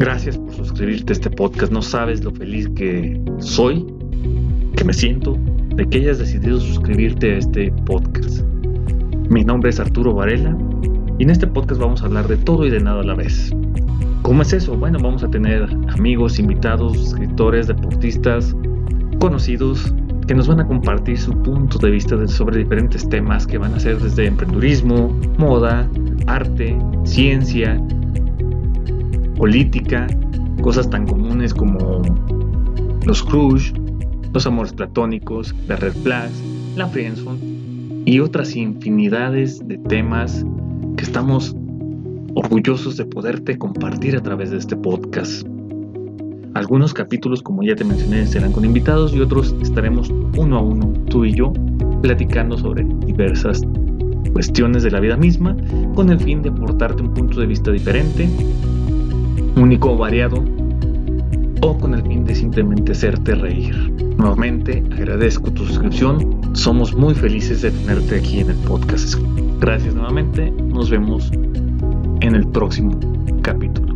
Gracias por suscribirte a este podcast. No sabes lo feliz que soy, que me siento de que hayas decidido suscribirte a este podcast. Mi nombre es Arturo Varela y en este podcast vamos a hablar de todo y de nada a la vez. ¿Cómo es eso? Bueno, vamos a tener amigos, invitados, escritores, deportistas, conocidos que nos van a compartir su punto de vista sobre diferentes temas que van a ser desde emprendurismo, moda, arte, ciencia, política, cosas tan comunes como los crush, los amores platónicos, la red flags, la friendzone y otras infinidades de temas que estamos orgullosos de poderte compartir a través de este podcast. Algunos capítulos, como ya te mencioné, serán con invitados y otros estaremos uno a uno, tú y yo, platicando sobre diversas cuestiones de la vida misma, con el fin de aportarte un punto de vista diferente, único o variado, o con el fin de simplemente hacerte reír. Nuevamente, agradezco tu suscripción, somos muy felices de tenerte aquí en el podcast. Gracias nuevamente, nos vemos en el próximo capítulo.